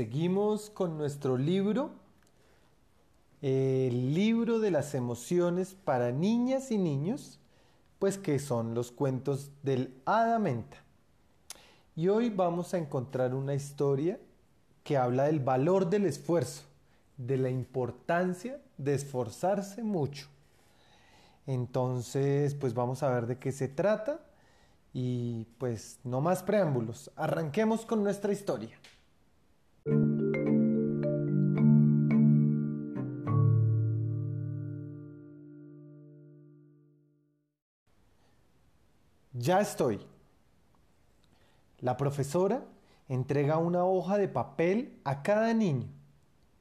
Seguimos con nuestro libro, el libro de las emociones para niñas y niños, pues que son los cuentos del Hada Menta. Y hoy vamos a encontrar una historia que habla del valor del esfuerzo, de la importancia de esforzarse mucho. Entonces, pues vamos a ver de qué se trata y pues no más preámbulos, arranquemos con nuestra historia. Ya estoy. La profesora entrega una hoja de papel a cada niño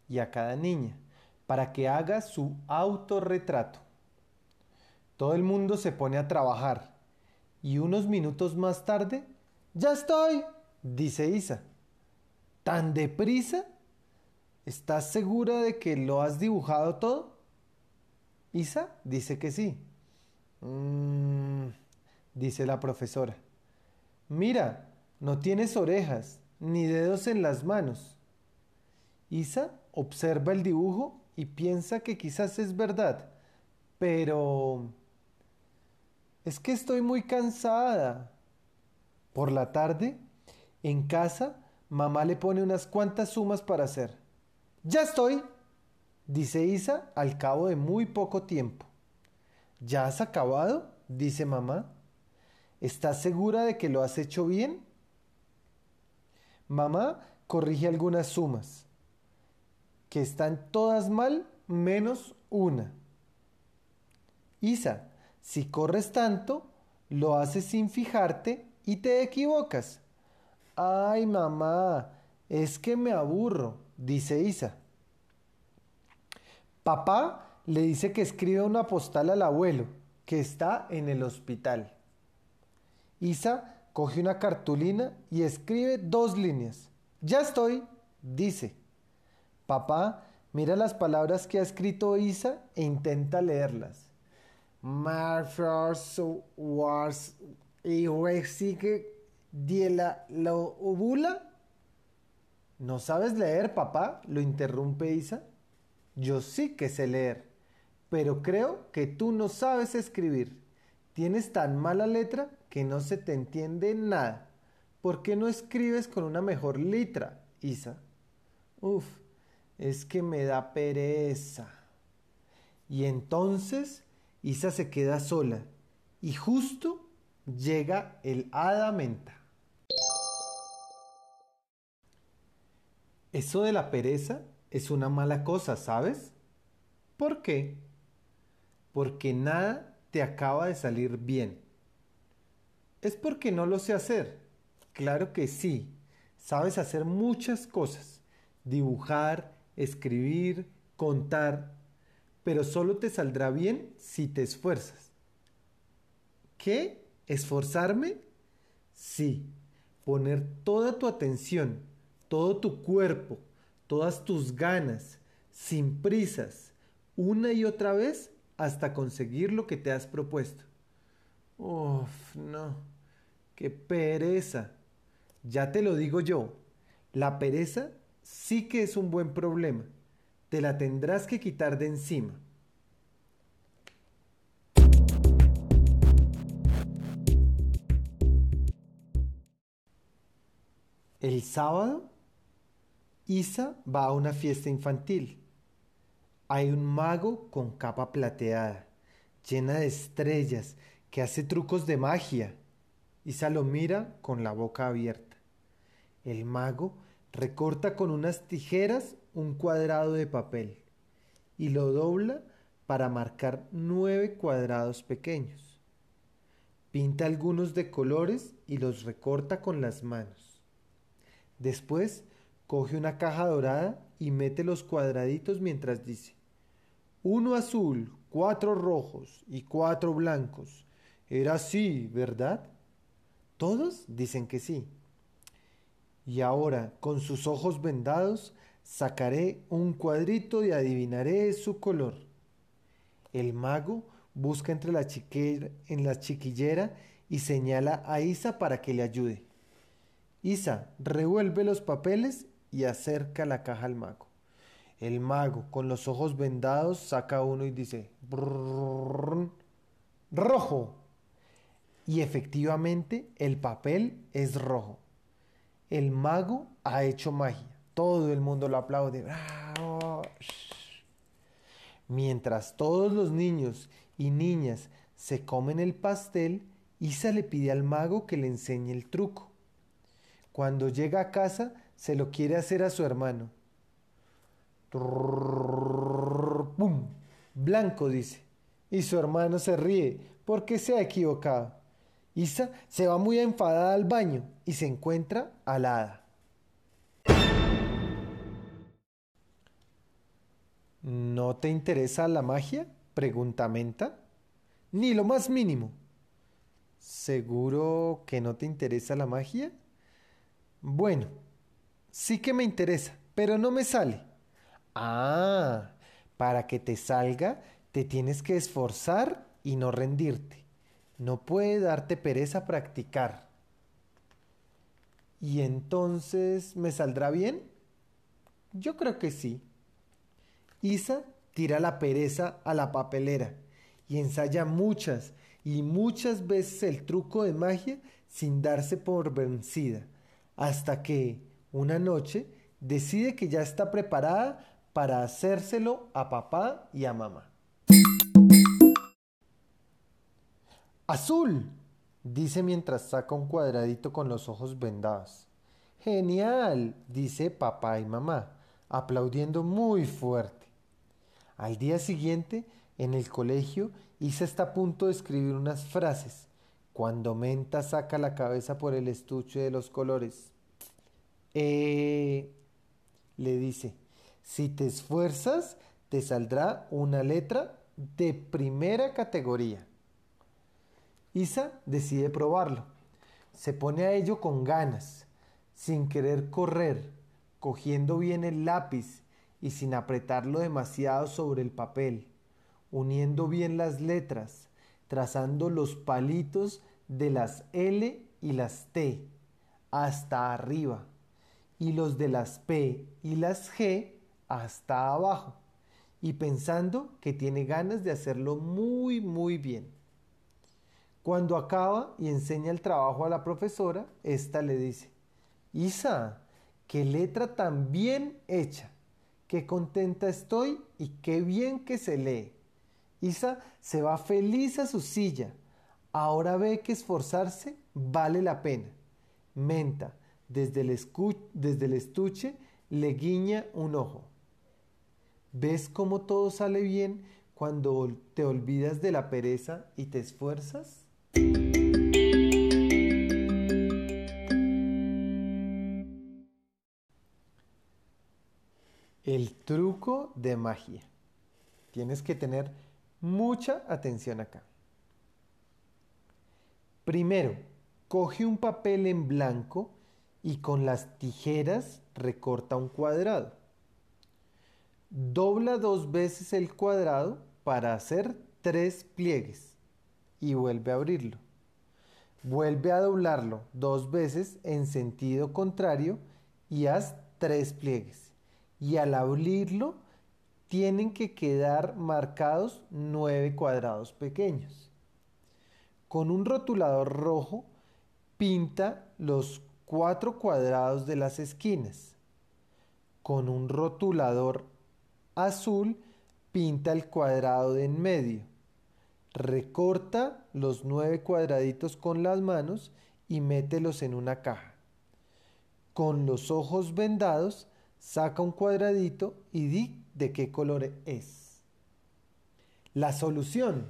y a cada niña para que haga su autorretrato. Todo el mundo se pone a trabajar y unos minutos más tarde, ya estoy, dice Isa. ¿Tan deprisa? ¿Estás segura de que lo has dibujado todo? Isa dice que sí. Mm, dice la profesora. Mira, no tienes orejas ni dedos en las manos. Isa observa el dibujo y piensa que quizás es verdad, pero es que estoy muy cansada. Por la tarde, en casa, mamá le pone unas cuantas sumas para hacer. Ya estoy, dice Isa al cabo de muy poco tiempo. ¿Ya has acabado? dice mamá. ¿Estás segura de que lo has hecho bien? Mamá corrige algunas sumas, que están todas mal menos una. Isa, si corres tanto, lo haces sin fijarte y te equivocas. Ay, mamá, es que me aburro, dice Isa. Papá le dice que escribe una postal al abuelo, que está en el hospital. Isa coge una cartulina y escribe dos líneas. Ya estoy, dice. Papá mira las palabras que ha escrito Isa e intenta leerlas. Marfors was y diela lo ubula. ¿No sabes leer, papá? lo interrumpe Isa. Yo sí que sé leer, pero creo que tú no sabes escribir. Tienes tan mala letra que no se te entiende nada. ¿Por qué no escribes con una mejor letra, Isa? Uf, es que me da pereza. Y entonces Isa se queda sola y justo llega el hada menta. Eso de la pereza es una mala cosa, ¿sabes? ¿Por qué? Porque nada te acaba de salir bien. Es porque no lo sé hacer. Claro que sí. Sabes hacer muchas cosas. Dibujar, escribir, contar, pero solo te saldrá bien si te esfuerzas. ¿Qué? ¿Esforzarme? Sí, poner toda tu atención, todo tu cuerpo, todas tus ganas, sin prisas, una y otra vez hasta conseguir lo que te has propuesto. Uf, no, qué pereza. Ya te lo digo yo, la pereza sí que es un buen problema te la tendrás que quitar de encima. El sábado, Isa va a una fiesta infantil. Hay un mago con capa plateada, llena de estrellas, que hace trucos de magia. Isa lo con la boca abierta. El mago recorta con unas tijeras un cuadrado de papel y lo dobla para marcar nueve cuadrados pequeños. Pinta algunos de colores y los recorta con las manos. Después coge una caja dorada y mete los cuadraditos mientras dice, uno azul, cuatro rojos y cuatro blancos. Era así, ¿verdad? Todos dicen que sí. Y ahora, con sus ojos vendados, sacaré un cuadrito y adivinaré su color. El mago busca entre la en la chiquillera y señala a Isa para que le ayude. Isa revuelve los papeles y acerca la caja al mago. El mago, con los ojos vendados, saca uno y dice, rojo. Y efectivamente el papel es rojo. El mago ha hecho magia. Todo el mundo lo aplaude. Mientras todos los niños y niñas se comen el pastel, Isa le pide al mago que le enseñe el truco. Cuando llega a casa, se lo quiere hacer a su hermano. ¡Pum! Blanco dice. Y su hermano se ríe porque se ha equivocado. Isa se va muy enfadada al baño y se encuentra alada. ¿No te interesa la magia? pregunta Menta. Ni lo más mínimo. ¿Seguro que no te interesa la magia? Bueno, sí que me interesa, pero no me sale. Ah, para que te salga, te tienes que esforzar y no rendirte. No puede darte pereza practicar. ¿Y entonces me saldrá bien? Yo creo que sí. Isa tira la pereza a la papelera y ensaya muchas y muchas veces el truco de magia sin darse por vencida, hasta que, una noche, decide que ya está preparada para hacérselo a papá y a mamá. Azul, dice mientras saca un cuadradito con los ojos vendados. Genial, dice papá y mamá, aplaudiendo muy fuerte. Al día siguiente, en el colegio, Isa está a punto de escribir unas frases, cuando Menta saca la cabeza por el estuche de los colores. Eh, le dice, si te esfuerzas, te saldrá una letra de primera categoría. Isa decide probarlo. Se pone a ello con ganas, sin querer correr, cogiendo bien el lápiz y sin apretarlo demasiado sobre el papel, uniendo bien las letras, trazando los palitos de las L y las T hasta arriba y los de las P y las G hasta abajo y pensando que tiene ganas de hacerlo muy muy bien. Cuando acaba y enseña el trabajo a la profesora, ésta le dice, Isa, qué letra tan bien hecha qué contenta estoy y qué bien que se lee. Isa se va feliz a su silla. Ahora ve que esforzarse vale la pena. Menta, desde el, desde el estuche, le guiña un ojo. ¿Ves cómo todo sale bien cuando te olvidas de la pereza y te esfuerzas? El truco de magia. Tienes que tener mucha atención acá. Primero, coge un papel en blanco y con las tijeras recorta un cuadrado. Dobla dos veces el cuadrado para hacer tres pliegues y vuelve a abrirlo. Vuelve a doblarlo dos veces en sentido contrario y haz tres pliegues y al abrirlo tienen que quedar marcados nueve cuadrados pequeños. Con un rotulador rojo pinta los cuatro cuadrados de las esquinas. Con un rotulador azul pinta el cuadrado de en medio. Recorta los nueve cuadraditos con las manos y mételos en una caja. Con los ojos vendados saca un cuadradito y di de qué color es. La solución.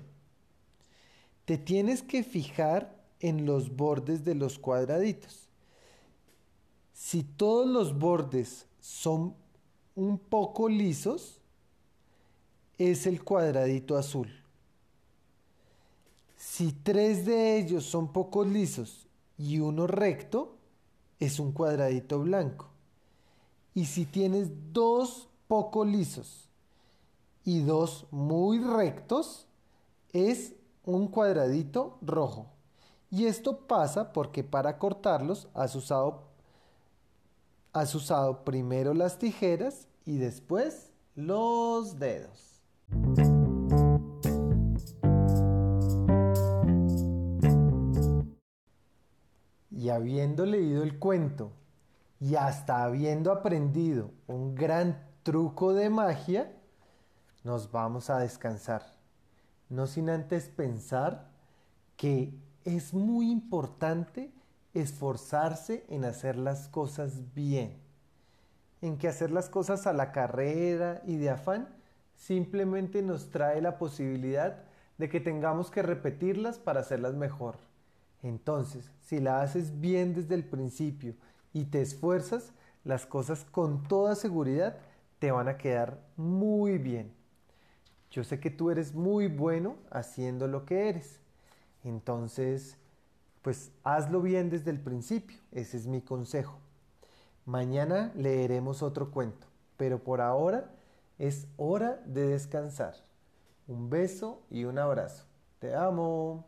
Te tienes que fijar en los bordes de los cuadraditos. Si todos los bordes son un poco lisos, es el cuadradito azul. Si tres de ellos son poco lisos y uno recto, es un cuadradito blanco. Y si tienes dos poco lisos y dos muy rectos, es un cuadradito rojo. Y esto pasa porque para cortarlos has usado has usado primero las tijeras y después los dedos. Y habiendo leído el cuento y hasta habiendo aprendido un gran truco de magia, nos vamos a descansar. No sin antes pensar que es muy importante esforzarse en hacer las cosas bien, en que hacer las cosas a la carrera y de afán simplemente nos trae la posibilidad de que tengamos que repetirlas para hacerlas mejor. Entonces, si la haces bien desde el principio y te esfuerzas, las cosas con toda seguridad te van a quedar muy bien. Yo sé que tú eres muy bueno haciendo lo que eres. Entonces, pues hazlo bien desde el principio. Ese es mi consejo. Mañana leeremos otro cuento, pero por ahora es hora de descansar. Un beso y un abrazo. Te amo.